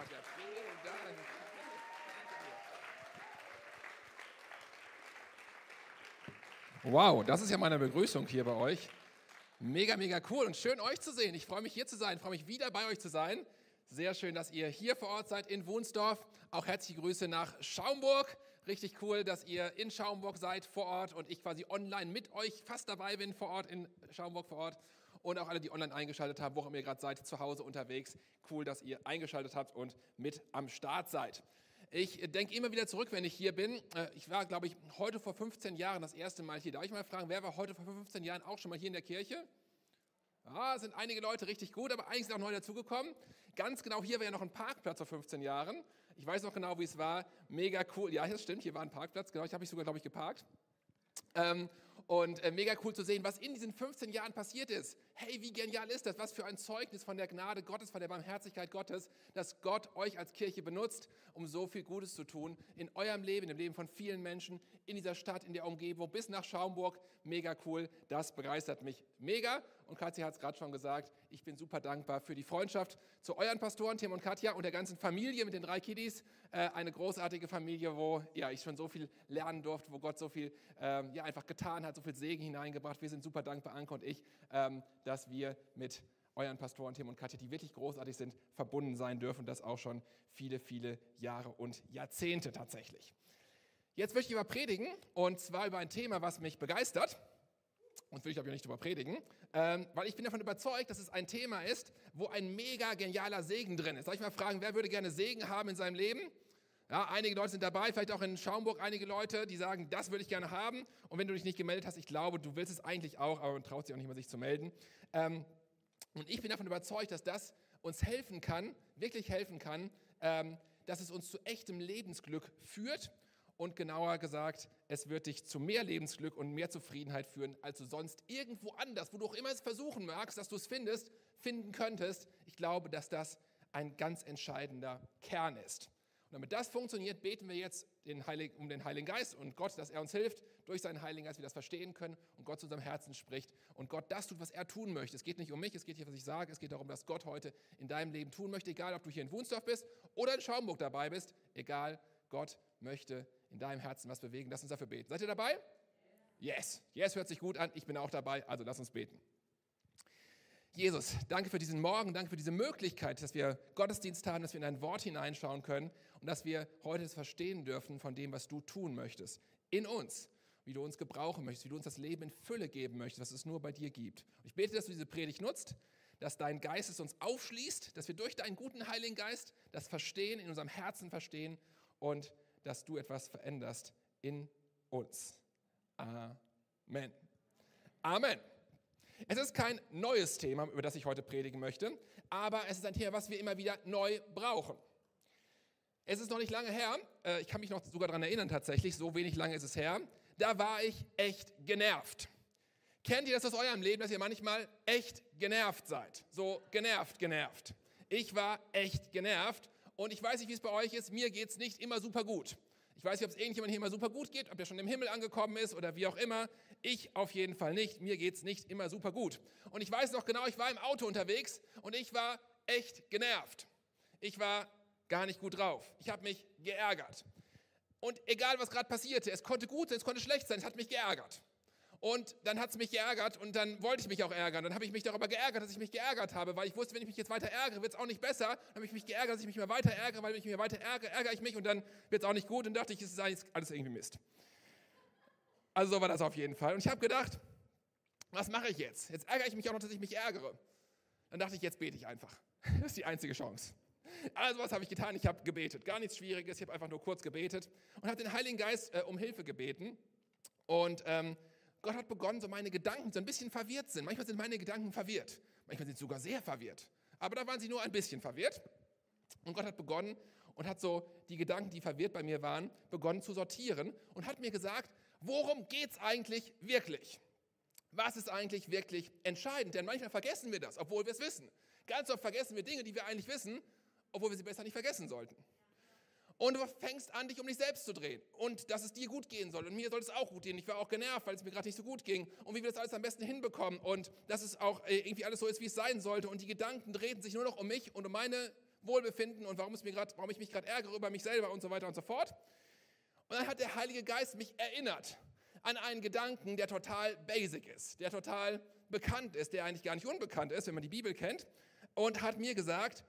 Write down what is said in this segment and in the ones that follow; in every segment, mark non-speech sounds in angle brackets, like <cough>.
Katja. Vielen Dank. Wow, das ist ja meine Begrüßung hier bei euch. Mega, mega cool und schön euch zu sehen. Ich freue mich hier zu sein, freue mich wieder bei euch zu sein. Sehr schön, dass ihr hier vor Ort seid in Wunsdorf. Auch herzliche Grüße nach Schaumburg. Richtig cool, dass ihr in Schaumburg seid vor Ort und ich quasi online mit euch fast dabei bin vor Ort in Schaumburg vor Ort. Und auch alle, die online eingeschaltet haben, wo auch ihr gerade seid, zu Hause unterwegs. Cool, dass ihr eingeschaltet habt und mit am Start seid. Ich denke immer wieder zurück, wenn ich hier bin. Äh, ich war, glaube ich, heute vor 15 Jahren das erste Mal hier. Darf ich mal fragen, wer war heute vor 15 Jahren auch schon mal hier in der Kirche? Ja, sind einige Leute richtig gut, aber einige sind auch neu dazugekommen. Ganz genau, hier war ja noch ein Parkplatz vor 15 Jahren. Ich weiß noch genau, wie es war. Mega cool. Ja, das stimmt, hier war ein Parkplatz. Genau, ich habe mich sogar, glaube ich, geparkt. Ähm, und äh, mega cool zu sehen, was in diesen 15 Jahren passiert ist. Hey, wie genial ist das? Was für ein Zeugnis von der Gnade Gottes, von der Barmherzigkeit Gottes, dass Gott euch als Kirche benutzt, um so viel Gutes zu tun in eurem Leben, im Leben von vielen Menschen, in dieser Stadt, in der Umgebung, bis nach Schaumburg. Mega cool. Das begeistert mich mega. Und Katja hat es gerade schon gesagt, ich bin super dankbar für die Freundschaft zu euren Pastoren, Tim und Katja, und der ganzen Familie mit den drei Kiddies. Äh, eine großartige Familie, wo ja, ich schon so viel lernen durfte, wo Gott so viel ähm, ja, einfach getan hat, so viel Segen hineingebracht. Wir sind super dankbar, Anke und ich, ähm, dass wir mit euren Pastoren Tim und Katja, die wirklich großartig sind, verbunden sein dürfen. Das auch schon viele, viele Jahre und Jahrzehnte tatsächlich. Jetzt möchte ich über predigen und zwar über ein Thema, was mich begeistert und will ich aber nicht darüber predigen, ähm, weil ich bin davon überzeugt, dass es ein Thema ist, wo ein mega genialer Segen drin ist. Soll ich mal fragen, wer würde gerne Segen haben in seinem Leben? Ja, einige Leute sind dabei, vielleicht auch in Schaumburg einige Leute, die sagen, das würde ich gerne haben. Und wenn du dich nicht gemeldet hast, ich glaube, du willst es eigentlich auch, aber man traut sich auch nicht mal, sich zu melden. Ähm, und ich bin davon überzeugt, dass das uns helfen kann, wirklich helfen kann, ähm, dass es uns zu echtem Lebensglück führt und genauer gesagt, es wird dich zu mehr Lebensglück und mehr Zufriedenheit führen, als du sonst irgendwo anders, wo du auch immer es versuchen magst, dass du es findest, finden könntest. Ich glaube, dass das ein ganz entscheidender Kern ist. Und damit das funktioniert, beten wir jetzt den Heiligen, um den Heiligen Geist und Gott, dass er uns hilft, durch seinen Heiligen Geist wir das verstehen können und Gott zu unserem Herzen spricht und Gott das tut, was er tun möchte. Es geht nicht um mich, es geht nicht, was ich sage, es geht darum, dass Gott heute in deinem Leben tun möchte, egal ob du hier in Wunsdorf bist oder in Schaumburg dabei bist, egal, Gott möchte in deinem Herzen was bewegen. Lass uns dafür beten. Seid ihr dabei? Yes. Yes hört sich gut an. Ich bin auch dabei. Also lass uns beten. Jesus, danke für diesen Morgen, danke für diese Möglichkeit, dass wir Gottesdienst haben, dass wir in dein Wort hineinschauen können und dass wir heute das verstehen dürfen von dem, was du tun möchtest. In uns, wie du uns gebrauchen möchtest, wie du uns das Leben in Fülle geben möchtest, was es nur bei dir gibt. Ich bete, dass du diese Predigt nutzt, dass dein Geist es uns aufschließt, dass wir durch deinen guten Heiligen Geist das Verstehen, in unserem Herzen verstehen und dass du etwas veränderst in uns. Amen. Amen. Es ist kein neues Thema, über das ich heute predigen möchte, aber es ist ein Thema, was wir immer wieder neu brauchen. Es ist noch nicht lange her, äh, ich kann mich noch sogar daran erinnern tatsächlich, so wenig lange ist es her, da war ich echt genervt. Kennt ihr das aus eurem Leben, dass ihr manchmal echt genervt seid? So genervt, genervt. Ich war echt genervt und ich weiß nicht, wie es bei euch ist, mir geht es nicht immer super gut. Ich weiß nicht, ob es irgendjemand hier immer super gut geht, ob der schon im Himmel angekommen ist oder wie auch immer. Ich auf jeden Fall nicht. Mir geht es nicht immer super gut. Und ich weiß noch genau, ich war im Auto unterwegs und ich war echt genervt. Ich war gar nicht gut drauf. Ich habe mich geärgert. Und egal, was gerade passierte, es konnte gut sein, es konnte schlecht sein, es hat mich geärgert. Und dann hat es mich geärgert und dann wollte ich mich auch ärgern. Dann habe ich mich darüber geärgert, dass ich mich geärgert habe, weil ich wusste, wenn ich mich jetzt weiter ärgere, wird es auch nicht besser. Dann habe ich mich geärgert, dass ich mich mehr weiter ärgere, weil wenn ich mich weiter ärgere, ärgere ich mich und dann wird es auch nicht gut. Und dachte ich, es ist alles irgendwie Mist. Also so war das auf jeden Fall. Und ich habe gedacht, was mache ich jetzt? Jetzt ärgere ich mich auch noch, dass ich mich ärgere. Dann dachte ich, jetzt bete ich einfach. Das ist die einzige Chance. Also was habe ich getan? Ich habe gebetet. Gar nichts Schwieriges. Ich habe einfach nur kurz gebetet und habe den Heiligen Geist äh, um Hilfe gebeten. Und ähm, Gott hat begonnen, so meine Gedanken so ein bisschen verwirrt sind. Manchmal sind meine Gedanken verwirrt. Manchmal sind sie sogar sehr verwirrt. Aber da waren sie nur ein bisschen verwirrt. Und Gott hat begonnen und hat so die Gedanken, die verwirrt bei mir waren, begonnen zu sortieren und hat mir gesagt, worum geht es eigentlich wirklich? Was ist eigentlich wirklich entscheidend? Denn manchmal vergessen wir das, obwohl wir es wissen. Ganz oft vergessen wir Dinge, die wir eigentlich wissen, obwohl wir sie besser nicht vergessen sollten. Und du fängst an, dich um dich selbst zu drehen. Und dass es dir gut gehen soll. Und mir soll es auch gut gehen. Ich war auch genervt, weil es mir gerade nicht so gut ging. Und wie wir das alles am besten hinbekommen. Und dass es auch äh, irgendwie alles so ist, wie es sein sollte. Und die Gedanken drehten sich nur noch um mich und um meine, Wohlbefinden und warum, es mir grad, warum ich mich gerade ärgere über mich selber und so weiter und so fort. Und dann hat der Heilige Geist mich erinnert an einen Gedanken, der total basic ist, der total bekannt ist, der eigentlich gar nicht unbekannt ist, wenn man die Bibel kennt, und hat mir gesagt,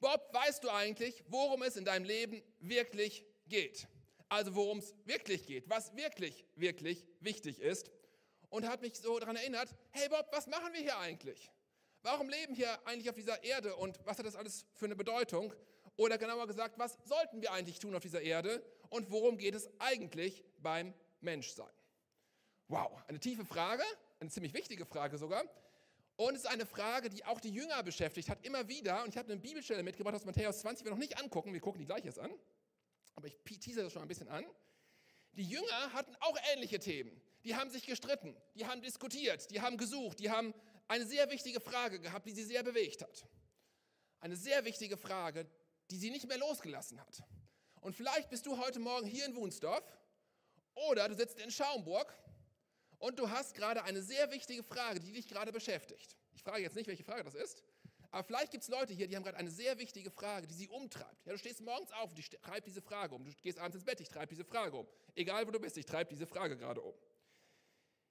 Bob, weißt du eigentlich, worum es in deinem Leben wirklich geht? Also worum es wirklich geht, was wirklich, wirklich wichtig ist. Und hat mich so daran erinnert, hey Bob, was machen wir hier eigentlich? Warum leben wir eigentlich auf dieser Erde und was hat das alles für eine Bedeutung? Oder genauer gesagt, was sollten wir eigentlich tun auf dieser Erde und worum geht es eigentlich beim Menschsein? Wow, eine tiefe Frage, eine ziemlich wichtige Frage sogar. Und es ist eine Frage, die auch die Jünger beschäftigt hat, immer wieder. Und ich habe eine Bibelstelle mitgebracht aus Matthäus 20, wir noch nicht angucken, wir gucken die gleich jetzt an. Aber ich tease das schon ein bisschen an. Die Jünger hatten auch ähnliche Themen. Die haben sich gestritten, die haben diskutiert, die haben gesucht, die haben eine sehr wichtige Frage gehabt, die sie sehr bewegt hat. Eine sehr wichtige Frage, die sie nicht mehr losgelassen hat. Und vielleicht bist du heute Morgen hier in Wunsdorf oder du sitzt in Schaumburg und du hast gerade eine sehr wichtige Frage, die dich gerade beschäftigt. Ich frage jetzt nicht, welche Frage das ist, aber vielleicht gibt es Leute hier, die haben gerade eine sehr wichtige Frage, die sie umtreibt. Ja, du stehst morgens auf und ich treibe diese Frage um. Du gehst abends ins Bett, ich treibe diese Frage um. Egal wo du bist, ich treibe diese Frage gerade um.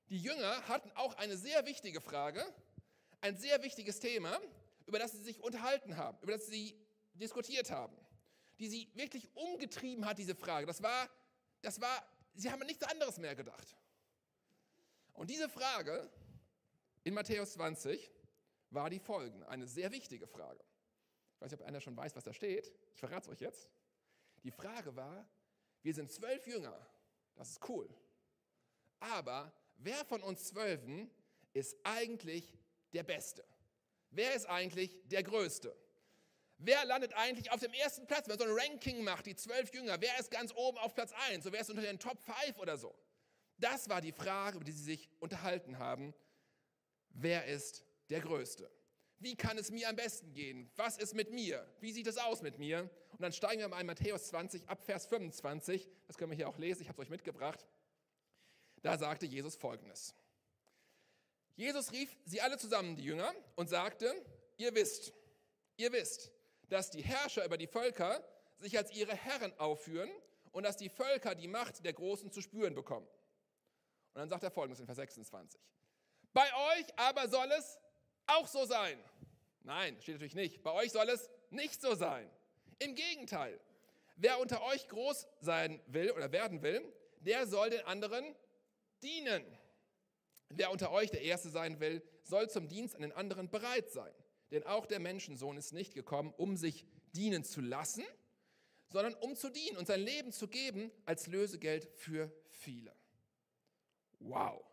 Die Jünger hatten auch eine sehr wichtige Frage, ein sehr wichtiges Thema, über das sie sich unterhalten haben, über das sie diskutiert haben, die sie wirklich umgetrieben hat, diese Frage. Das war, das war, sie haben an nichts anderes mehr gedacht. Und diese Frage in Matthäus 20 war die folgende, eine sehr wichtige Frage. Ich weiß nicht, ob einer schon weiß, was da steht. Ich verrate es euch jetzt. Die Frage war, wir sind zwölf Jünger, das ist cool. Aber wer von uns Zwölfen ist eigentlich der Beste? Wer ist eigentlich der Größte? Wer landet eigentlich auf dem ersten Platz, wenn man so ein Ranking macht, die zwölf Jünger? Wer ist ganz oben auf Platz 1? So wer ist unter den Top 5 oder so? Das war die Frage, über die sie sich unterhalten haben. Wer ist der Größte? Wie kann es mir am besten gehen? Was ist mit mir? Wie sieht es aus mit mir? Und dann steigen wir mal in Matthäus 20 ab Vers 25. Das können wir hier auch lesen. Ich habe es euch mitgebracht. Da sagte Jesus Folgendes. Jesus rief sie alle zusammen, die Jünger, und sagte, ihr wisst, ihr wisst, dass die Herrscher über die Völker sich als ihre Herren aufführen und dass die Völker die Macht der Großen zu spüren bekommen. Und dann sagt er folgendes in Vers 26. Bei euch aber soll es auch so sein. Nein, steht natürlich nicht. Bei euch soll es nicht so sein. Im Gegenteil, wer unter euch groß sein will oder werden will, der soll den anderen dienen. Wer unter euch der Erste sein will, soll zum Dienst an den anderen bereit sein. Denn auch der Menschensohn ist nicht gekommen, um sich dienen zu lassen, sondern um zu dienen und sein Leben zu geben als Lösegeld für viele. Wow,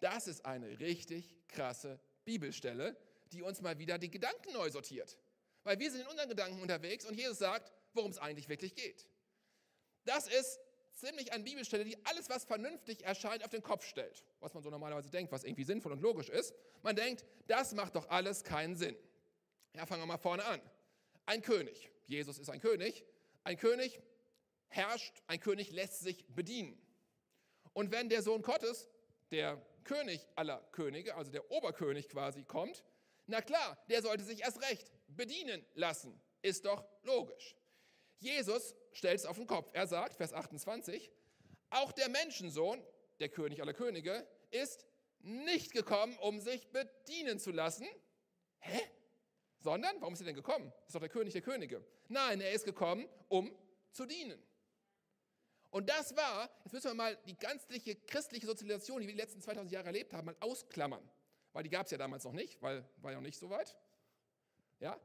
das ist eine richtig krasse Bibelstelle, die uns mal wieder die Gedanken neu sortiert. Weil wir sind in unseren Gedanken unterwegs und Jesus sagt, worum es eigentlich wirklich geht. Das ist ziemlich eine Bibelstelle, die alles, was vernünftig erscheint, auf den Kopf stellt. Was man so normalerweise denkt, was irgendwie sinnvoll und logisch ist. Man denkt, das macht doch alles keinen Sinn. Ja, fangen wir mal vorne an. Ein König. Jesus ist ein König. Ein König herrscht, ein König lässt sich bedienen. Und wenn der Sohn Gottes, der König aller Könige, also der Oberkönig quasi, kommt, na klar, der sollte sich erst recht bedienen lassen. Ist doch logisch. Jesus stellt es auf den Kopf. Er sagt, Vers 28, auch der Menschensohn, der König aller Könige, ist nicht gekommen, um sich bedienen zu lassen. Hä? Sondern, warum ist er denn gekommen? Ist doch der König der Könige. Nein, er ist gekommen, um zu dienen. Und das war, jetzt müssen wir mal die ganzliche christliche Sozialisation, die wir die letzten 2000 Jahre erlebt haben, mal ausklammern. Weil die gab es ja damals noch nicht, weil war ja noch nicht so weit. Ja?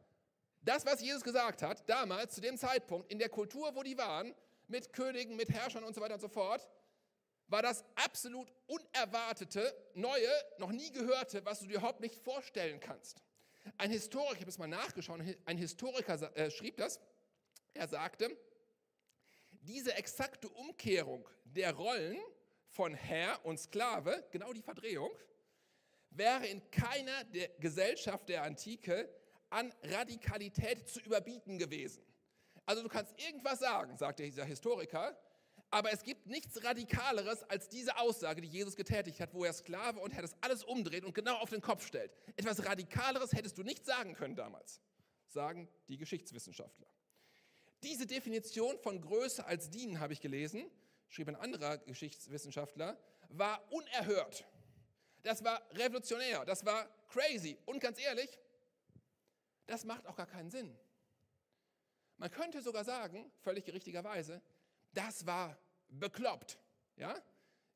Das, was Jesus gesagt hat, damals, zu dem Zeitpunkt, in der Kultur, wo die waren, mit Königen, mit Herrschern und so weiter und so fort, war das absolut unerwartete, neue, noch nie gehörte, was du dir überhaupt nicht vorstellen kannst. Ein Historiker, ich habe es mal nachgeschaut, ein Historiker äh, schrieb das, er sagte, diese exakte Umkehrung der Rollen von Herr und Sklave, genau die Verdrehung, wäre in keiner der Gesellschaft der Antike an Radikalität zu überbieten gewesen. Also du kannst irgendwas sagen, sagt dieser Historiker, aber es gibt nichts Radikaleres als diese Aussage, die Jesus getätigt hat, wo er Sklave und Herr das alles umdreht und genau auf den Kopf stellt. Etwas Radikaleres hättest du nicht sagen können damals. sagen die Geschichtswissenschaftler. Diese Definition von Größe als Dienen, habe ich gelesen, schrieb ein anderer Geschichtswissenschaftler, war unerhört. Das war revolutionär, das war crazy. Und ganz ehrlich, das macht auch gar keinen Sinn. Man könnte sogar sagen, völlig richtigerweise, das war bekloppt. Ja?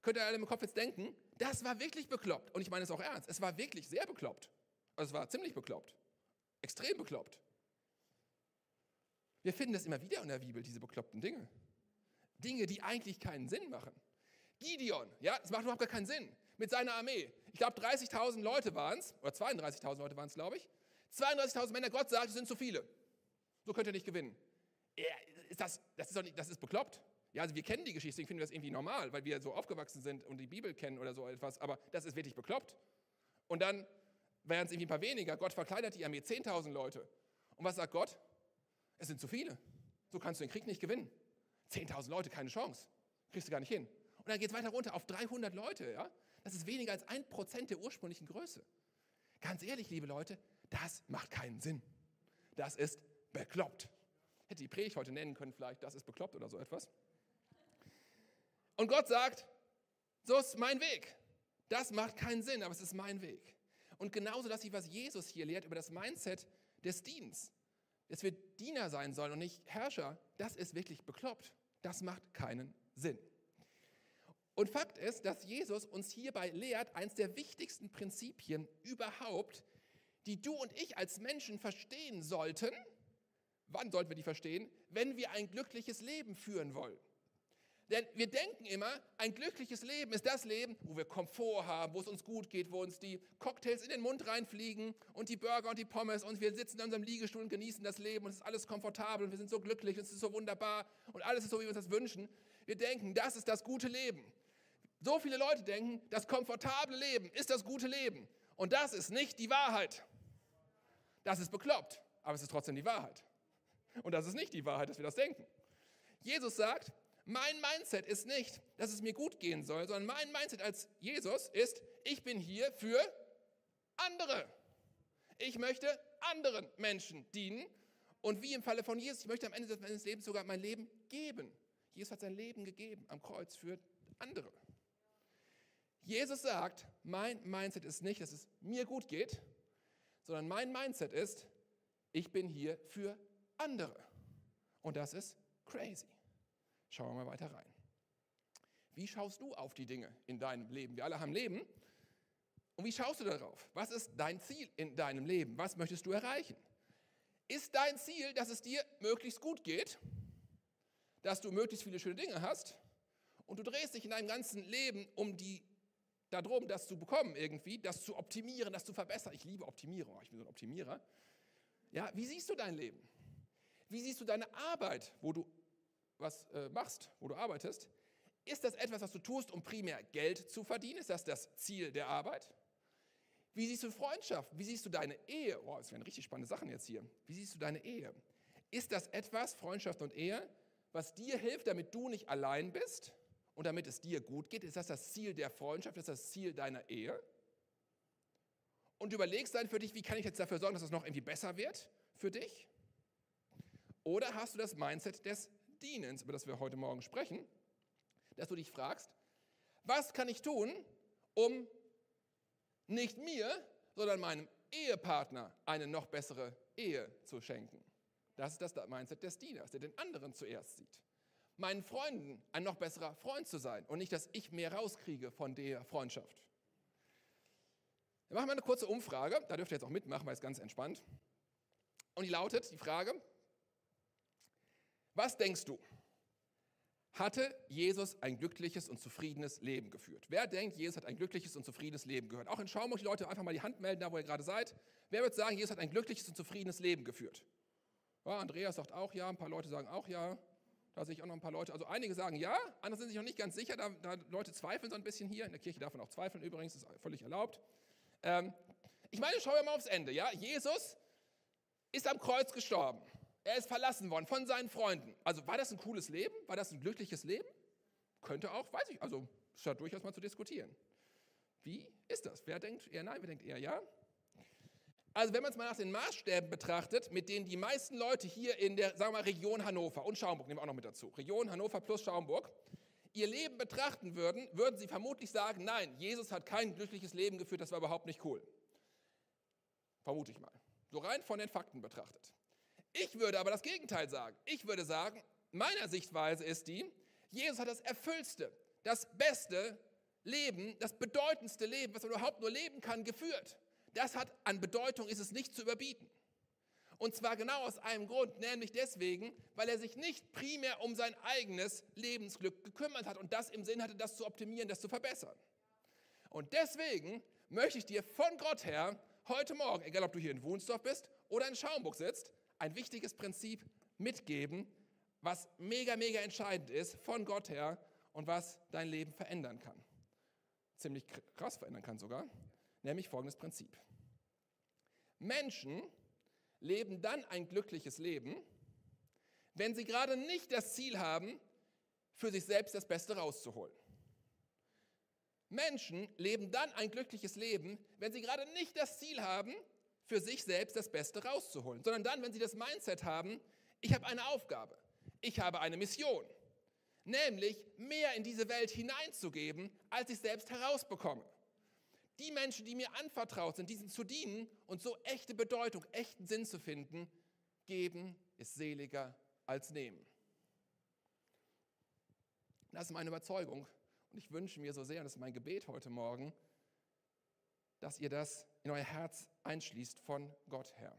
Könnt ihr alle im Kopf jetzt denken, das war wirklich bekloppt. Und ich meine es auch ernst. Es war wirklich sehr bekloppt. Also es war ziemlich bekloppt. Extrem bekloppt. Wir finden das immer wieder in der Bibel, diese bekloppten Dinge. Dinge, die eigentlich keinen Sinn machen. Gideon, ja, es macht überhaupt gar keinen Sinn. Mit seiner Armee. Ich glaube, 30.000 Leute waren es, oder 32.000 Leute waren es, glaube ich. 32.000 Männer, Gott sagt, es sind zu viele. So könnt ihr nicht gewinnen. Ist das, das, ist doch nicht, das ist bekloppt. Ja, also wir kennen die Geschichte, deswegen finden wir das irgendwie normal, weil wir so aufgewachsen sind und die Bibel kennen oder so etwas, aber das ist wirklich bekloppt. Und dann wären es irgendwie ein paar weniger. Gott verkleinert die Armee, 10.000 Leute. Und was sagt Gott? Es sind zu viele. So kannst du den Krieg nicht gewinnen. 10.000 Leute, keine Chance. Kriegst du gar nicht hin. Und dann geht es weiter runter auf 300 Leute. Ja? Das ist weniger als ein Prozent der ursprünglichen Größe. Ganz ehrlich, liebe Leute, das macht keinen Sinn. Das ist bekloppt. Hätte die Predigt heute nennen können, vielleicht, das ist bekloppt oder so etwas. Und Gott sagt, so ist mein Weg. Das macht keinen Sinn, aber es ist mein Weg. Und genauso ich, was Jesus hier lehrt über das Mindset des Dienstes, dass wir Diener sein sollen und nicht Herrscher, das ist wirklich bekloppt. Das macht keinen Sinn. Und Fakt ist, dass Jesus uns hierbei lehrt, eines der wichtigsten Prinzipien überhaupt, die du und ich als Menschen verstehen sollten. Wann sollten wir die verstehen? Wenn wir ein glückliches Leben führen wollen. Denn wir denken immer, ein glückliches Leben ist das Leben, wo wir Komfort haben, wo es uns gut geht, wo uns die Cocktails in den Mund reinfliegen und die Burger und die Pommes und wir sitzen in unserem Liegestuhl und genießen das Leben und es ist alles komfortabel und wir sind so glücklich und es ist so wunderbar und alles ist so, wie wir uns das wünschen. Wir denken, das ist das gute Leben. So viele Leute denken, das komfortable Leben ist das gute Leben. Und das ist nicht die Wahrheit. Das ist bekloppt, aber es ist trotzdem die Wahrheit. Und das ist nicht die Wahrheit, dass wir das denken. Jesus sagt, mein Mindset ist nicht, dass es mir gut gehen soll, sondern mein Mindset als Jesus ist, ich bin hier für andere. Ich möchte anderen Menschen dienen. Und wie im Falle von Jesus, ich möchte am Ende meines Lebens sogar mein Leben geben. Jesus hat sein Leben gegeben am Kreuz für andere. Jesus sagt, mein Mindset ist nicht, dass es mir gut geht, sondern mein Mindset ist, ich bin hier für andere. Und das ist crazy. Schauen wir mal weiter rein. Wie schaust du auf die Dinge in deinem Leben? Wir alle haben Leben. Und wie schaust du darauf? Was ist dein Ziel in deinem Leben? Was möchtest du erreichen? Ist dein Ziel, dass es dir möglichst gut geht? Dass du möglichst viele schöne Dinge hast? Und du drehst dich in deinem ganzen Leben um die darum, das zu bekommen irgendwie, das zu optimieren, das zu verbessern. Ich liebe Optimierung, ich bin so ein Optimierer. Ja, wie siehst du dein Leben? Wie siehst du deine Arbeit, wo du was äh, machst, wo du arbeitest, ist das etwas, was du tust, um primär Geld zu verdienen? Ist das das Ziel der Arbeit? Wie siehst du Freundschaft? Wie siehst du deine Ehe? Oh, das wären richtig spannende Sachen jetzt hier. Wie siehst du deine Ehe? Ist das etwas, Freundschaft und Ehe, was dir hilft, damit du nicht allein bist und damit es dir gut geht? Ist das das Ziel der Freundschaft? Ist das das Ziel deiner Ehe? Und du überlegst dann für dich, wie kann ich jetzt dafür sorgen, dass es noch irgendwie besser wird für dich? Oder hast du das Mindset des Dienens, über das wir heute Morgen sprechen, dass du dich fragst, was kann ich tun, um nicht mir, sondern meinem Ehepartner eine noch bessere Ehe zu schenken? Das ist das Mindset des Dieners, der den anderen zuerst sieht. Meinen Freunden ein noch besserer Freund zu sein und nicht, dass ich mehr rauskriege von der Freundschaft. Wir machen mal eine kurze Umfrage, da dürft ihr jetzt auch mitmachen, weil es ganz entspannt. Und die lautet, die Frage, was denkst du? Hatte Jesus ein glückliches und zufriedenes Leben geführt? Wer denkt, Jesus hat ein glückliches und zufriedenes Leben gehört? Auch in Schaumburg, die Leute einfach mal die Hand melden, da wo ihr gerade seid. Wer wird sagen, Jesus hat ein glückliches und zufriedenes Leben geführt? Ja, Andreas sagt auch ja, ein paar Leute sagen auch ja. Da sehe ich auch noch ein paar Leute. Also einige sagen ja, andere sind sich noch nicht ganz sicher. Da, da Leute zweifeln so ein bisschen hier. In der Kirche darf man auch zweifeln übrigens, ist völlig erlaubt. Ähm, ich meine, schauen wir mal aufs Ende. Ja? Jesus ist am Kreuz gestorben. Er ist verlassen worden von seinen Freunden. Also war das ein cooles Leben? War das ein glückliches Leben? Könnte auch, weiß ich, also ist ja durchaus mal zu diskutieren. Wie ist das? Wer denkt eher nein, wer denkt eher ja? Also wenn man es mal nach den Maßstäben betrachtet, mit denen die meisten Leute hier in der, sagen wir mal, Region Hannover und Schaumburg, nehmen wir auch noch mit dazu, Region Hannover plus Schaumburg, ihr Leben betrachten würden, würden sie vermutlich sagen, nein, Jesus hat kein glückliches Leben geführt, das war überhaupt nicht cool. Vermute ich mal. So rein von den Fakten betrachtet. Ich würde aber das Gegenteil sagen. Ich würde sagen, meiner Sichtweise ist die, Jesus hat das erfüllste, das beste Leben, das bedeutendste Leben, was man überhaupt nur leben kann, geführt. Das hat an Bedeutung, ist es nicht zu überbieten. Und zwar genau aus einem Grund, nämlich deswegen, weil er sich nicht primär um sein eigenes Lebensglück gekümmert hat und das im Sinn hatte, das zu optimieren, das zu verbessern. Und deswegen möchte ich dir von Gott her heute Morgen, egal ob du hier in Wunsdorf bist oder in Schaumburg sitzt, ein wichtiges Prinzip mitgeben, was mega, mega entscheidend ist von Gott her und was dein Leben verändern kann. Ziemlich krass verändern kann sogar, nämlich folgendes Prinzip. Menschen leben dann ein glückliches Leben, wenn sie gerade nicht das Ziel haben, für sich selbst das Beste rauszuholen. Menschen leben dann ein glückliches Leben, wenn sie gerade nicht das Ziel haben, für sich selbst das Beste rauszuholen, sondern dann, wenn sie das Mindset haben, ich habe eine Aufgabe, ich habe eine Mission, nämlich mehr in diese Welt hineinzugeben, als ich selbst herausbekomme. Die Menschen, die mir anvertraut sind, diesen zu dienen und so echte Bedeutung, echten Sinn zu finden, geben ist seliger als nehmen. Das ist meine Überzeugung und ich wünsche mir so sehr, und das ist mein Gebet heute Morgen, dass ihr das in euer Herz einschließt von Gott her.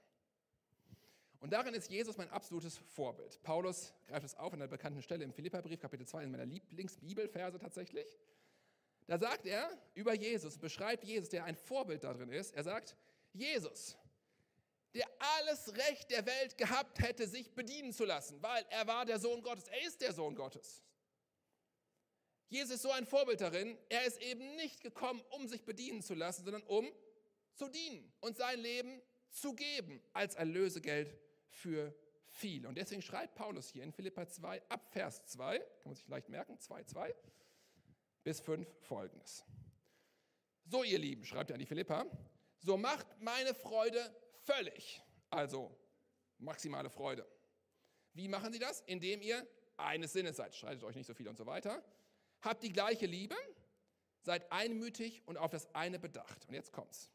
Und darin ist Jesus mein absolutes Vorbild. Paulus greift es auf an der bekannten Stelle im Philipperbrief, Kapitel 2, in meiner Lieblingsbibelverse tatsächlich. Da sagt er über Jesus, beschreibt Jesus, der ein Vorbild darin ist. Er sagt, Jesus, der alles Recht der Welt gehabt hätte, sich bedienen zu lassen, weil er war der Sohn Gottes. Er ist der Sohn Gottes. Jesus ist so ein Vorbild darin. Er ist eben nicht gekommen, um sich bedienen zu lassen, sondern um zu dienen und sein Leben zu geben als Erlösegeld für viele. Und deswegen schreibt Paulus hier in Philippa 2 ab Vers 2, kann man sich leicht merken, 2, 2 bis 5 folgendes. So, ihr Lieben, schreibt er an die Philippa, so macht meine Freude völlig, also maximale Freude. Wie machen sie das? Indem ihr eines Sinnes seid, streitet euch nicht so viel und so weiter. Habt die gleiche Liebe, seid einmütig und auf das eine bedacht. Und jetzt kommt's.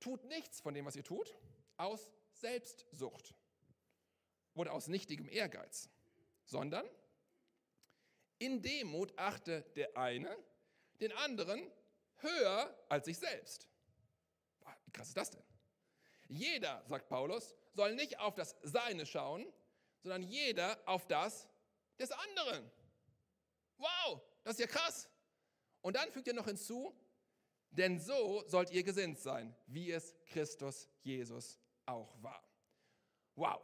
Tut nichts von dem, was ihr tut, aus Selbstsucht oder aus nichtigem Ehrgeiz, sondern in Demut achte der eine den anderen höher als sich selbst. Wie krass ist das denn? Jeder, sagt Paulus, soll nicht auf das Seine schauen, sondern jeder auf das des anderen. Wow, das ist ja krass. Und dann fügt er noch hinzu, denn so sollt ihr gesinnt sein, wie es Christus Jesus auch war. Wow,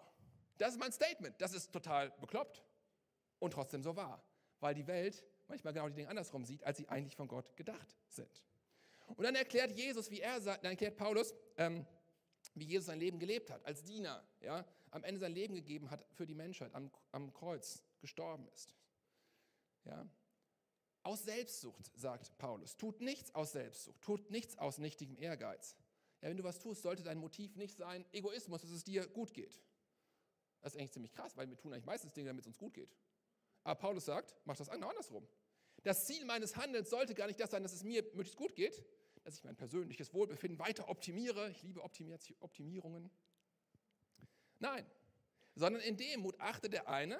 das ist mein Statement. Das ist total bekloppt und trotzdem so wahr weil die Welt manchmal genau die Dinge andersrum sieht, als sie eigentlich von Gott gedacht sind. Und dann erklärt Jesus, wie er dann erklärt Paulus, ähm, wie Jesus sein Leben gelebt hat, als Diener, ja, am Ende sein Leben gegeben hat für die Menschheit, am, am Kreuz gestorben ist. Ja. Aus Selbstsucht, sagt Paulus, tut nichts aus Selbstsucht, tut nichts aus nichtigem Ehrgeiz. Ja, wenn du was tust, sollte dein Motiv nicht sein Egoismus, dass es dir gut geht. Das ist eigentlich ziemlich krass, weil wir tun eigentlich meistens Dinge, damit es uns gut geht. Aber Paulus sagt, mach das genau andersrum. Das Ziel meines Handelns sollte gar nicht das sein, dass es mir möglichst gut geht, dass ich mein persönliches Wohlbefinden weiter optimiere. Ich liebe Optimierungen. Nein, sondern in Demut achte der eine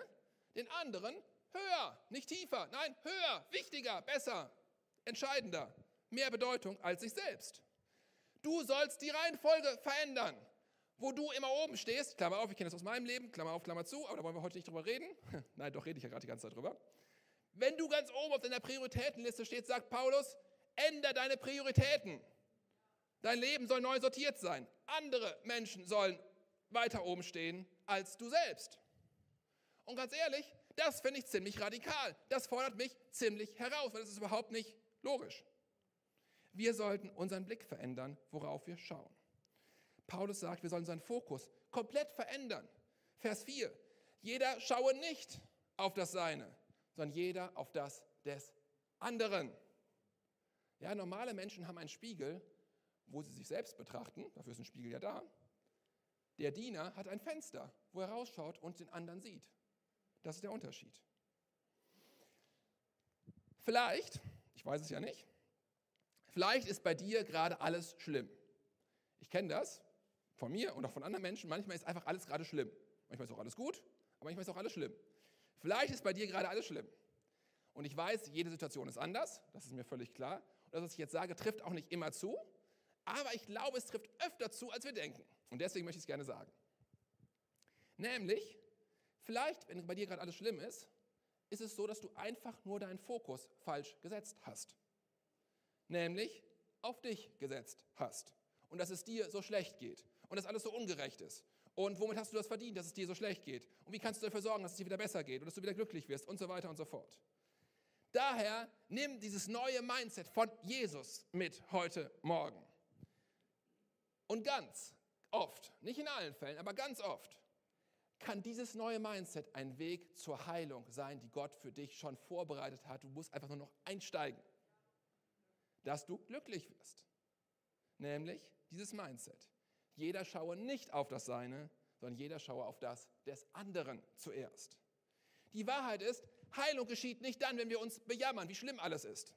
den anderen höher, nicht tiefer, nein, höher, wichtiger, besser, entscheidender, mehr Bedeutung als sich selbst. Du sollst die Reihenfolge verändern wo du immer oben stehst, Klammer auf, ich kenne das aus meinem Leben, Klammer auf, Klammer zu, aber da wollen wir heute nicht drüber reden. <laughs> Nein, doch rede ich ja gerade die ganze Zeit drüber. Wenn du ganz oben auf deiner Prioritätenliste stehst, sagt Paulus, änder deine Prioritäten. Dein Leben soll neu sortiert sein. Andere Menschen sollen weiter oben stehen als du selbst. Und ganz ehrlich, das finde ich ziemlich radikal. Das fordert mich ziemlich heraus, weil das ist überhaupt nicht logisch. Wir sollten unseren Blick verändern, worauf wir schauen. Paulus sagt, wir sollen seinen Fokus komplett verändern. Vers 4. Jeder schaue nicht auf das Seine, sondern jeder auf das des anderen. Ja, normale Menschen haben einen Spiegel, wo sie sich selbst betrachten, dafür ist ein Spiegel ja da, Der Diener hat ein Fenster, wo er rausschaut und den anderen sieht. Das ist der Unterschied. Vielleicht, ich weiß es ja nicht, vielleicht ist bei dir gerade alles schlimm. Ich kenne das von mir und auch von anderen Menschen. Manchmal ist einfach alles gerade schlimm. Manchmal ist auch alles gut, aber manchmal ist auch alles schlimm. Vielleicht ist bei dir gerade alles schlimm. Und ich weiß, jede Situation ist anders, das ist mir völlig klar. Und das, was ich jetzt sage, trifft auch nicht immer zu, aber ich glaube, es trifft öfter zu, als wir denken. Und deswegen möchte ich es gerne sagen. Nämlich, vielleicht, wenn bei dir gerade alles schlimm ist, ist es so, dass du einfach nur deinen Fokus falsch gesetzt hast. Nämlich auf dich gesetzt hast. Und dass es dir so schlecht geht. Und dass alles so ungerecht ist. Und womit hast du das verdient, dass es dir so schlecht geht? Und wie kannst du dafür sorgen, dass es dir wieder besser geht und dass du wieder glücklich wirst und so weiter und so fort. Daher nimm dieses neue Mindset von Jesus mit heute Morgen. Und ganz oft, nicht in allen Fällen, aber ganz oft, kann dieses neue Mindset ein Weg zur Heilung sein, die Gott für dich schon vorbereitet hat. Du musst einfach nur noch einsteigen, dass du glücklich wirst. Nämlich dieses Mindset. Jeder schaue nicht auf das Seine, sondern jeder schaue auf das des anderen zuerst. Die Wahrheit ist, Heilung geschieht nicht dann, wenn wir uns bejammern, wie schlimm alles ist,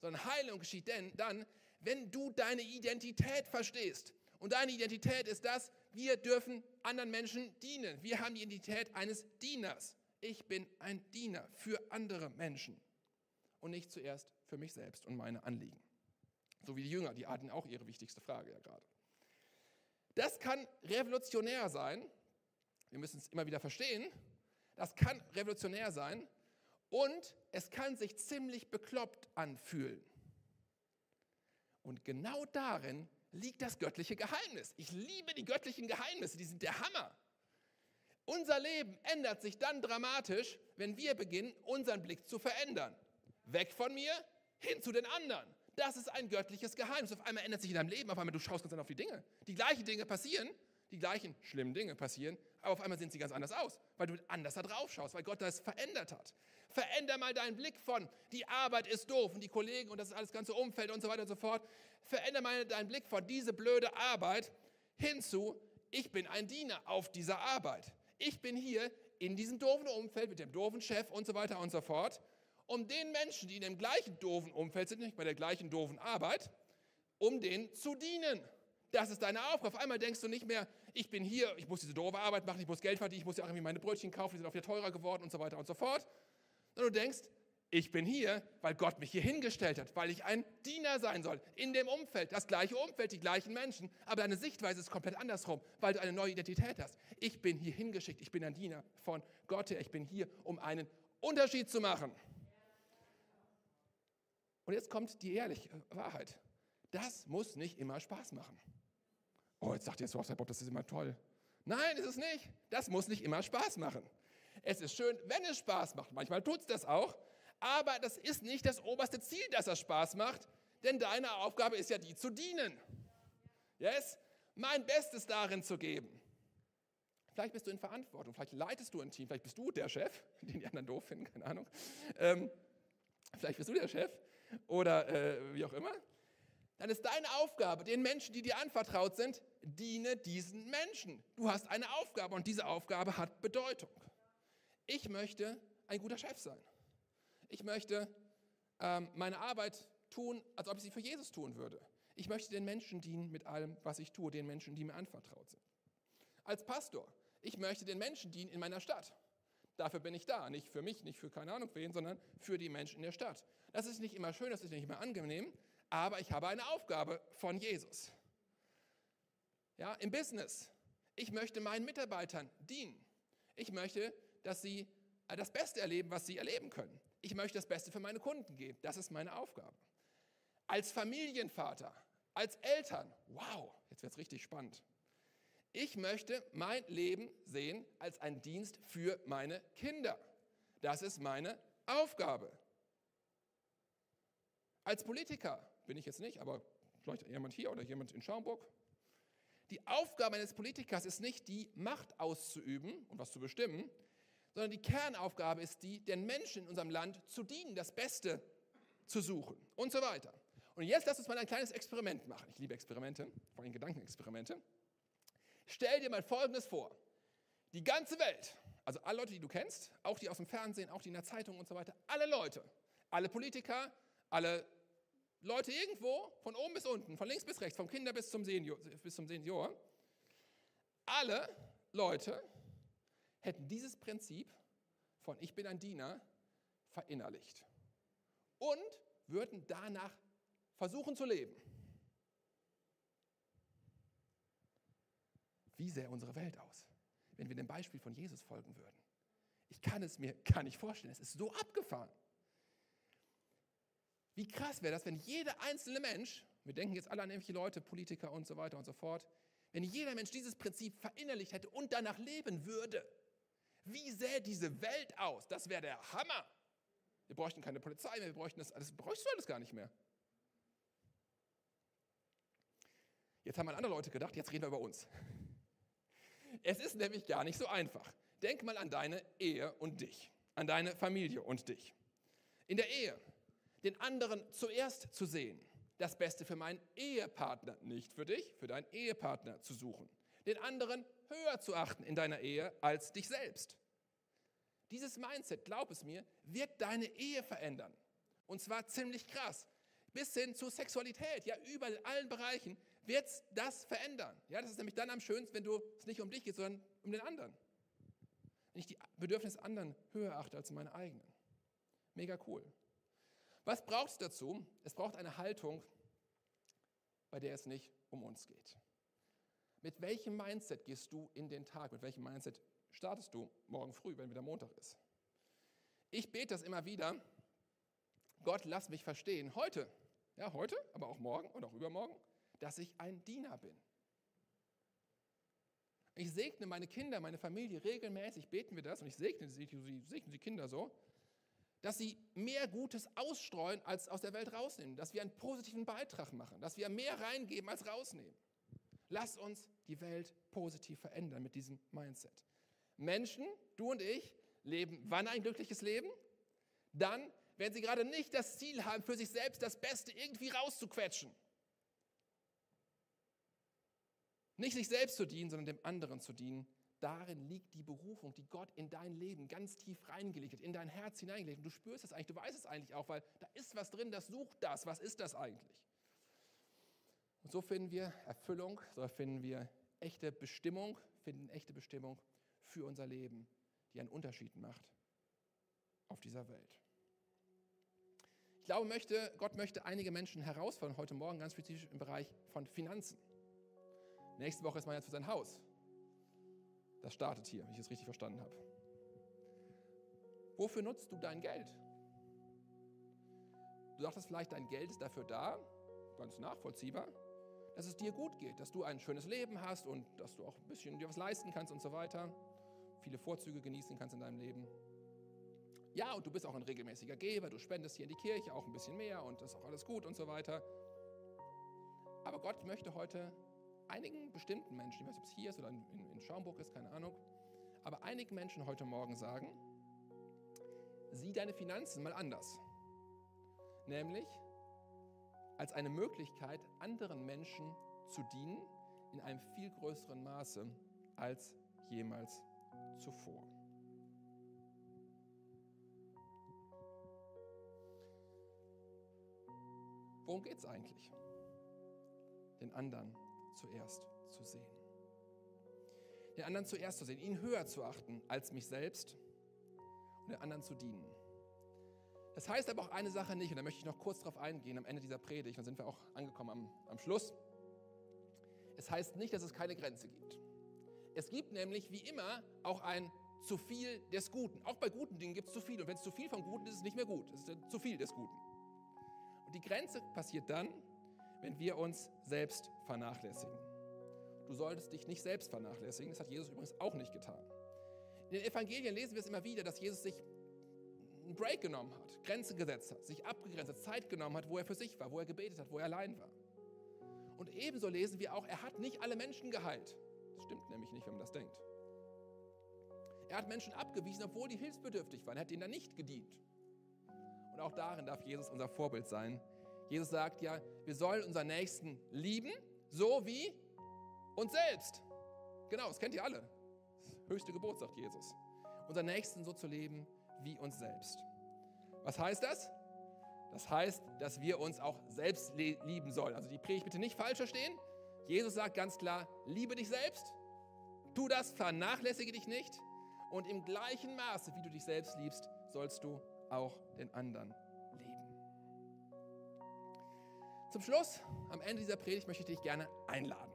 sondern Heilung geschieht denn dann, wenn du deine Identität verstehst. Und deine Identität ist das, wir dürfen anderen Menschen dienen. Wir haben die Identität eines Dieners. Ich bin ein Diener für andere Menschen und nicht zuerst für mich selbst und meine Anliegen. So wie die Jünger, die hatten auch ihre wichtigste Frage ja gerade. Das kann revolutionär sein. Wir müssen es immer wieder verstehen. Das kann revolutionär sein und es kann sich ziemlich bekloppt anfühlen. Und genau darin liegt das göttliche Geheimnis. Ich liebe die göttlichen Geheimnisse, die sind der Hammer. Unser Leben ändert sich dann dramatisch, wenn wir beginnen, unseren Blick zu verändern. Weg von mir, hin zu den anderen. Das ist ein göttliches Geheimnis. Auf einmal ändert sich in deinem Leben, auf einmal du schaust ganz anders auf die Dinge. Die gleichen Dinge passieren, die gleichen schlimmen Dinge passieren, aber auf einmal sehen sie ganz anders aus, weil du anders da drauf schaust, weil Gott das verändert hat. Veränder mal deinen Blick von, die Arbeit ist doof und die Kollegen und das alles ganze Umfeld und so weiter und so fort. Veränder mal deinen Blick von diese blöde Arbeit hinzu, ich bin ein Diener auf dieser Arbeit. Ich bin hier in diesem doofen Umfeld mit dem doofen Chef und so weiter und so fort, um den Menschen, die in dem gleichen doofen Umfeld sind, nicht bei der gleichen doofen Arbeit, um denen zu dienen. Das ist deine Aufgabe. Auf einmal denkst du nicht mehr, ich bin hier, ich muss diese doofe Arbeit machen, ich muss Geld verdienen, ich muss ja auch irgendwie meine Brötchen kaufen, die sind auch wieder teurer geworden und so weiter und so fort. Sondern du denkst, ich bin hier, weil Gott mich hier hingestellt hat, weil ich ein Diener sein soll. In dem Umfeld, das gleiche Umfeld, die gleichen Menschen. Aber deine Sichtweise ist komplett andersrum, weil du eine neue Identität hast. Ich bin hier hingeschickt, ich bin ein Diener von Gott her. Ich bin hier, um einen Unterschied zu machen. Und jetzt kommt die ehrliche Wahrheit. Das muss nicht immer Spaß machen. Oh, jetzt sagt ihr so, Bob, das ist immer toll. Nein, ist es nicht. Das muss nicht immer Spaß machen. Es ist schön, wenn es Spaß macht. Manchmal tut es das auch. Aber das ist nicht das oberste Ziel, dass das Spaß macht. Denn deine Aufgabe ist ja die zu dienen. Yes? Mein Bestes darin zu geben. Vielleicht bist du in Verantwortung, vielleicht leitest du ein Team, vielleicht bist du der Chef, <laughs> den die anderen doof finden, keine Ahnung. Ähm, vielleicht bist du der Chef oder äh, wie auch immer dann ist deine Aufgabe, den Menschen, die dir anvertraut sind, diene diesen Menschen. Du hast eine Aufgabe und diese Aufgabe hat Bedeutung. Ich möchte ein guter Chef sein. Ich möchte ähm, meine Arbeit tun, als ob ich sie für Jesus tun würde. Ich möchte den Menschen dienen mit allem, was ich tue, den Menschen, die mir anvertraut sind. Als Pastor, ich möchte den Menschen dienen in meiner Stadt. Dafür bin ich da, nicht für mich, nicht für keine Ahnung wen, sondern für die Menschen in der Stadt. Das ist nicht immer schön, das ist nicht immer angenehm, aber ich habe eine Aufgabe von Jesus. Ja, im Business. Ich möchte meinen Mitarbeitern dienen. Ich möchte, dass sie äh, das Beste erleben, was sie erleben können. Ich möchte das Beste für meine Kunden geben. Das ist meine Aufgabe. Als Familienvater, als Eltern, wow, jetzt wird es richtig spannend. Ich möchte mein Leben sehen als ein Dienst für meine Kinder. Das ist meine Aufgabe. Als Politiker, bin ich jetzt nicht, aber vielleicht jemand hier oder jemand in Schaumburg. Die Aufgabe eines Politikers ist nicht die, Macht auszuüben und was zu bestimmen, sondern die Kernaufgabe ist die, den Menschen in unserem Land zu dienen, das Beste zu suchen und so weiter. Und jetzt lass uns mal ein kleines Experiment machen. Ich liebe Experimente, vor allem Gedankenexperimente. Stell dir mal Folgendes vor. Die ganze Welt, also alle Leute, die du kennst, auch die aus dem Fernsehen, auch die in der Zeitung und so weiter, alle Leute, alle Politiker, alle Leute irgendwo, von oben bis unten, von links bis rechts, vom Kinder bis zum Senior, bis zum Senior alle Leute hätten dieses Prinzip von ich bin ein Diener verinnerlicht und würden danach versuchen zu leben. Wie sähe unsere Welt aus, wenn wir dem Beispiel von Jesus folgen würden? Ich kann es mir gar nicht vorstellen. Es ist so abgefahren. Wie krass wäre das, wenn jeder einzelne Mensch, wir denken jetzt alle an irgendwelche Leute, Politiker und so weiter und so fort, wenn jeder Mensch dieses Prinzip verinnerlicht hätte und danach leben würde. Wie sähe diese Welt aus? Das wäre der Hammer. Wir bräuchten keine Polizei mehr, wir bräuchten das alles, bräuchst du alles gar nicht mehr. Jetzt haben andere Leute gedacht, jetzt reden wir über uns. <laughs> Es ist nämlich gar nicht so einfach. Denk mal an deine Ehe und dich, an deine Familie und dich. In der Ehe den anderen zuerst zu sehen, das Beste für meinen Ehepartner, nicht für dich, für deinen Ehepartner zu suchen, den anderen höher zu achten in deiner Ehe als dich selbst. Dieses Mindset, glaub es mir, wird deine Ehe verändern. Und zwar ziemlich krass. Bis hin zur Sexualität, ja, überall in allen Bereichen wird das verändern. Ja, das ist nämlich dann am schönsten, wenn du es nicht um dich geht, sondern um den anderen. Wenn ich die Bedürfnisse anderen höher achte als meine eigenen. Mega cool. Was braucht es dazu? Es braucht eine Haltung, bei der es nicht um uns geht. Mit welchem Mindset gehst du in den Tag? Mit welchem Mindset startest du morgen früh, wenn wieder Montag ist? Ich bete das immer wieder. Gott, lass mich verstehen, heute, ja, heute, aber auch morgen und auch übermorgen, dass ich ein Diener bin. Ich segne meine Kinder, meine Familie regelmäßig, beten wir das und ich segne sie, segne die Kinder so, dass sie mehr Gutes ausstreuen, als aus der Welt rausnehmen, dass wir einen positiven Beitrag machen, dass wir mehr reingeben, als rausnehmen. Lass uns die Welt positiv verändern mit diesem Mindset. Menschen, du und ich, leben wann ein glückliches Leben? Dann, wenn sie gerade nicht das Ziel haben, für sich selbst das Beste irgendwie rauszuquetschen. Nicht sich selbst zu dienen, sondern dem anderen zu dienen darin liegt die Berufung, die Gott in dein Leben ganz tief reingelegt hat, in dein Herz hineingelegt. Und du spürst es eigentlich, du weißt es eigentlich auch, weil da ist was drin, das sucht das. Was ist das eigentlich? Und so finden wir Erfüllung, so finden wir echte Bestimmung, finden echte Bestimmung für unser Leben, die einen Unterschied macht auf dieser Welt. Ich glaube, möchte, Gott möchte einige Menschen herausfordern, heute Morgen ganz spezifisch im Bereich von Finanzen. Nächste Woche ist man jetzt für sein Haus. Das startet hier, wenn ich es richtig verstanden habe. Wofür nutzt du dein Geld? Du dachtest vielleicht, dein Geld ist dafür da, ganz nachvollziehbar, dass es dir gut geht, dass du ein schönes Leben hast und dass du auch ein bisschen dir was leisten kannst und so weiter, viele Vorzüge genießen kannst in deinem Leben. Ja, und du bist auch ein regelmäßiger Geber, du spendest hier in die Kirche auch ein bisschen mehr und das ist auch alles gut und so weiter. Aber Gott möchte heute einigen bestimmten Menschen, ich weiß nicht, ob es hier ist oder in, in Schaumburg ist, keine Ahnung, aber einigen Menschen heute Morgen sagen, sieh deine Finanzen mal anders. Nämlich als eine Möglichkeit, anderen Menschen zu dienen in einem viel größeren Maße als jemals zuvor. Worum geht es eigentlich? Den anderen zuerst zu sehen. Den anderen zuerst zu sehen, ihn höher zu achten als mich selbst und den anderen zu dienen. Das heißt aber auch eine Sache nicht, und da möchte ich noch kurz darauf eingehen am Ende dieser Predigt, dann sind wir auch angekommen am, am Schluss. Es heißt nicht, dass es keine Grenze gibt. Es gibt nämlich wie immer auch ein zu viel des Guten. Auch bei guten Dingen gibt es zu viel. Und wenn es zu viel vom Guten ist, ist es nicht mehr gut. Es ist zu viel des Guten. Und die Grenze passiert dann, wenn wir uns selbst vernachlässigen. Du solltest dich nicht selbst vernachlässigen, das hat Jesus übrigens auch nicht getan. In den Evangelien lesen wir es immer wieder, dass Jesus sich einen Break genommen hat, Grenzen gesetzt hat, sich abgegrenzt hat, Zeit genommen hat, wo er für sich war, wo er gebetet hat, wo er allein war. Und ebenso lesen wir auch, er hat nicht alle Menschen geheilt. Das stimmt nämlich nicht, wenn man das denkt. Er hat Menschen abgewiesen, obwohl die hilfsbedürftig waren. Er hat ihnen dann nicht gedient. Und auch darin darf Jesus unser Vorbild sein, Jesus sagt ja, wir sollen unseren Nächsten lieben, so wie uns selbst. Genau, das kennt ihr alle. Das höchste Gebot, sagt Jesus. Unseren Nächsten so zu leben wie uns selbst. Was heißt das? Das heißt, dass wir uns auch selbst lieben sollen. Also die Predigt bitte nicht falsch verstehen. Jesus sagt ganz klar, liebe dich selbst, tu das, vernachlässige dich nicht und im gleichen Maße, wie du dich selbst liebst, sollst du auch den anderen lieben. Zum Schluss, am Ende dieser Predigt möchte ich dich gerne einladen.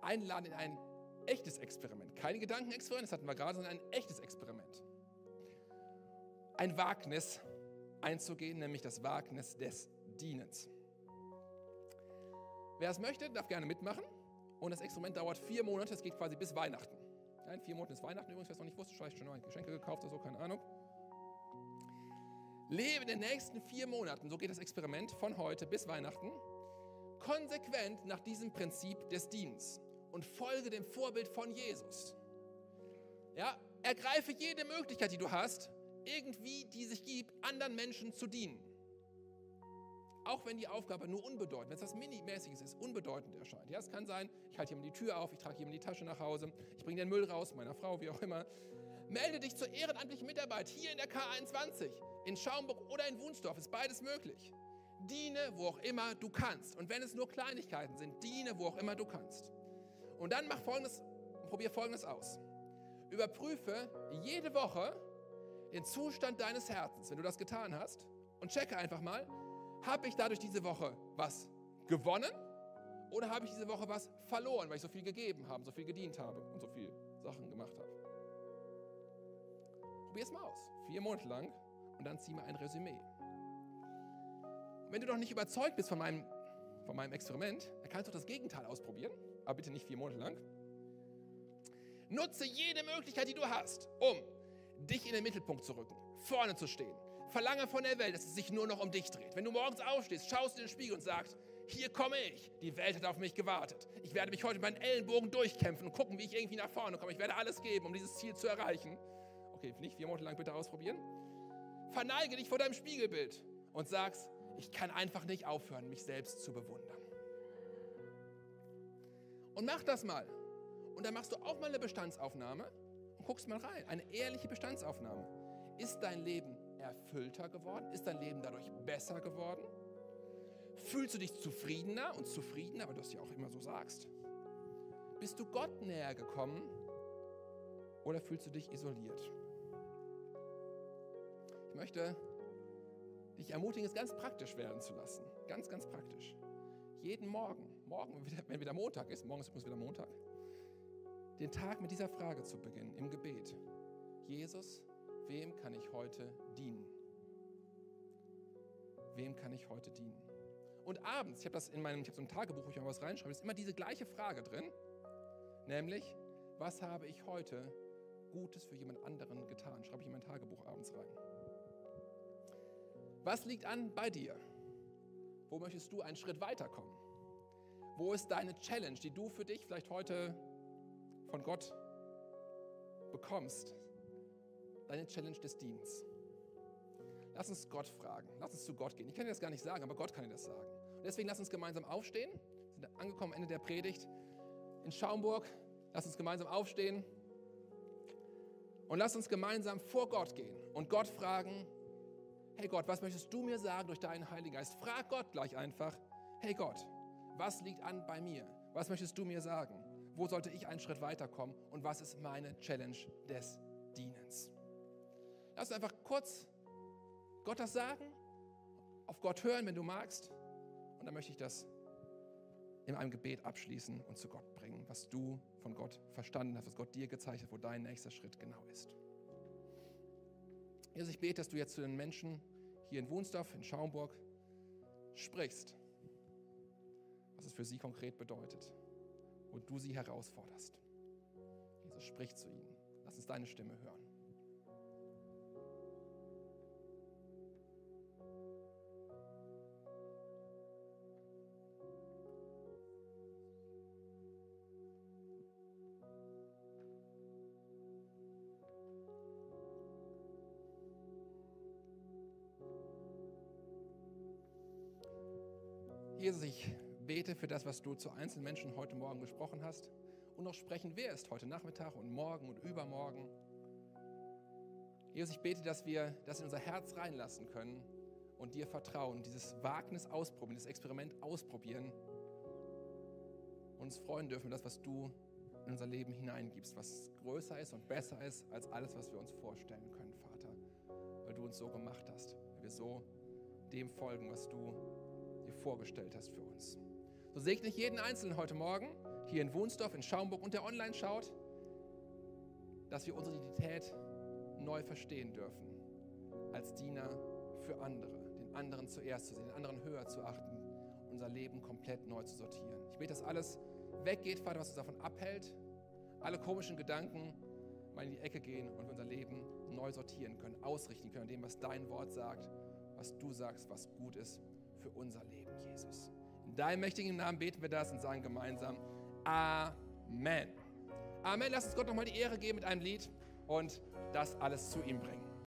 Einladen in ein echtes Experiment. Kein Gedankenexperiment, das hatten wir gerade, sondern ein echtes Experiment. Ein Wagnis einzugehen, nämlich das Wagnis des Dienens. Wer es möchte, darf gerne mitmachen. Und das Experiment dauert vier Monate, es geht quasi bis Weihnachten. Ja, in vier Monaten ist Weihnachten übrigens, wer es noch nicht wusste, vielleicht schon neue Geschenke gekauft oder so, keine Ahnung. Lebe in den nächsten vier Monaten, so geht das Experiment von heute bis Weihnachten, konsequent nach diesem Prinzip des Dienens und folge dem Vorbild von Jesus. Ja, ergreife jede Möglichkeit, die du hast, irgendwie, die sich gibt, anderen Menschen zu dienen. Auch wenn die Aufgabe nur unbedeutend, wenn es was Minimäßiges ist, unbedeutend erscheint. Ja, es kann sein, ich halte jemand die Tür auf, ich trage jemand die Tasche nach Hause, ich bringe den Müll raus, meiner Frau, wie auch immer. Melde dich zur ehrenamtlichen Mitarbeit hier in der K21, in Schaumburg oder in Wunsdorf, ist beides möglich. Diene, wo auch immer du kannst. Und wenn es nur Kleinigkeiten sind, diene, wo auch immer du kannst. Und dann mach folgendes, probier folgendes aus. Überprüfe jede Woche den Zustand deines Herzens, wenn du das getan hast, und checke einfach mal, habe ich dadurch diese Woche was gewonnen oder habe ich diese Woche was verloren, weil ich so viel gegeben habe, so viel gedient habe und so viele Sachen gemacht habe. Probier es mal aus. Vier Monate lang und dann zieh mal ein Resümee. Wenn du noch nicht überzeugt bist von meinem, von meinem Experiment, dann kannst du das Gegenteil ausprobieren, aber bitte nicht vier Monate lang. Nutze jede Möglichkeit, die du hast, um dich in den Mittelpunkt zu rücken, vorne zu stehen. Verlange von der Welt, dass es sich nur noch um dich dreht. Wenn du morgens aufstehst, schaust in den Spiegel und sagst, hier komme ich. Die Welt hat auf mich gewartet. Ich werde mich heute mit meinen Ellenbogen durchkämpfen und gucken, wie ich irgendwie nach vorne komme. Ich werde alles geben, um dieses Ziel zu erreichen. Okay, nicht vier Monate lang bitte ausprobieren. Verneige dich vor deinem Spiegelbild und sagst, ich kann einfach nicht aufhören, mich selbst zu bewundern. Und mach das mal. Und dann machst du auch mal eine Bestandsaufnahme guckst mal rein. Eine ehrliche Bestandsaufnahme. Ist dein Leben erfüllter geworden? Ist dein Leben dadurch besser geworden? Fühlst du dich zufriedener und zufriedener, weil du es ja auch immer so sagst? Bist du Gott näher gekommen oder fühlst du dich isoliert? Ich möchte dich ermutigen, es ganz praktisch werden zu lassen. Ganz, ganz praktisch. Jeden Morgen, morgen, wenn wieder Montag ist, morgen ist übrigens wieder Montag, den Tag mit dieser Frage zu beginnen im Gebet. Jesus, wem kann ich heute dienen? Wem kann ich heute dienen? Und abends, ich habe das in meinem, ich habe so ein Tagebuch, wo ich mal was reinschreibe, ist immer diese gleiche Frage drin, nämlich, was habe ich heute Gutes für jemand anderen getan? Schreibe ich in mein Tagebuch abends rein. Was liegt an bei dir? Wo möchtest du einen Schritt weiterkommen? Wo ist deine Challenge, die du für dich vielleicht heute von Gott bekommst, deine Challenge des Dienstes. Lass uns Gott fragen. Lass uns zu Gott gehen. Ich kann dir das gar nicht sagen, aber Gott kann dir das sagen. Und deswegen lass uns gemeinsam aufstehen. Wir sind angekommen am Ende der Predigt in Schaumburg. Lass uns gemeinsam aufstehen. Und lass uns gemeinsam vor Gott gehen und Gott fragen, hey Gott, was möchtest du mir sagen durch deinen Heiligen Geist? Frag Gott gleich einfach, hey Gott, was liegt an bei mir? Was möchtest du mir sagen? Wo sollte ich einen Schritt weiterkommen und was ist meine Challenge des Dienens. Lass uns einfach kurz Gott das sagen, auf Gott hören, wenn du magst. Und dann möchte ich das in einem Gebet abschließen und zu Gott bringen, was du von Gott verstanden hast, was Gott dir gezeigt hat, wo dein nächster Schritt genau ist. Jesus, ich bete, dass du jetzt zu den Menschen hier in Wunsdorf, in Schaumburg sprichst, was es für sie konkret bedeutet wo du sie herausforderst. Jesus, sprich zu ihnen. Lass uns deine Stimme hören. Für das, was du zu einzelnen Menschen heute Morgen gesprochen hast und noch sprechen wirst, heute Nachmittag und morgen und übermorgen. Jesus, ich bete, dass wir das in unser Herz reinlassen können und dir vertrauen, dieses Wagnis ausprobieren, dieses Experiment ausprobieren und uns freuen dürfen, das, was du in unser Leben hineingibst, was größer ist und besser ist als alles, was wir uns vorstellen können, Vater, weil du uns so gemacht hast, weil wir so dem folgen, was du dir vorgestellt hast für uns. So segne ich jeden Einzelnen heute Morgen hier in Wohnsdorf, in Schaumburg und der online schaut, dass wir unsere Identität neu verstehen dürfen, als Diener für andere, den anderen zuerst zu sehen, den anderen höher zu achten, unser Leben komplett neu zu sortieren. Ich bete, dass alles weggeht, Vater, was uns davon abhält, alle komischen Gedanken mal in die Ecke gehen und wir unser Leben neu sortieren können, ausrichten können an dem, was dein Wort sagt, was du sagst, was gut ist für unser Leben, Jesus. In deinem mächtigen Namen beten wir das und sagen gemeinsam Amen. Amen. Lass uns Gott nochmal die Ehre geben mit einem Lied und das alles zu ihm bringen.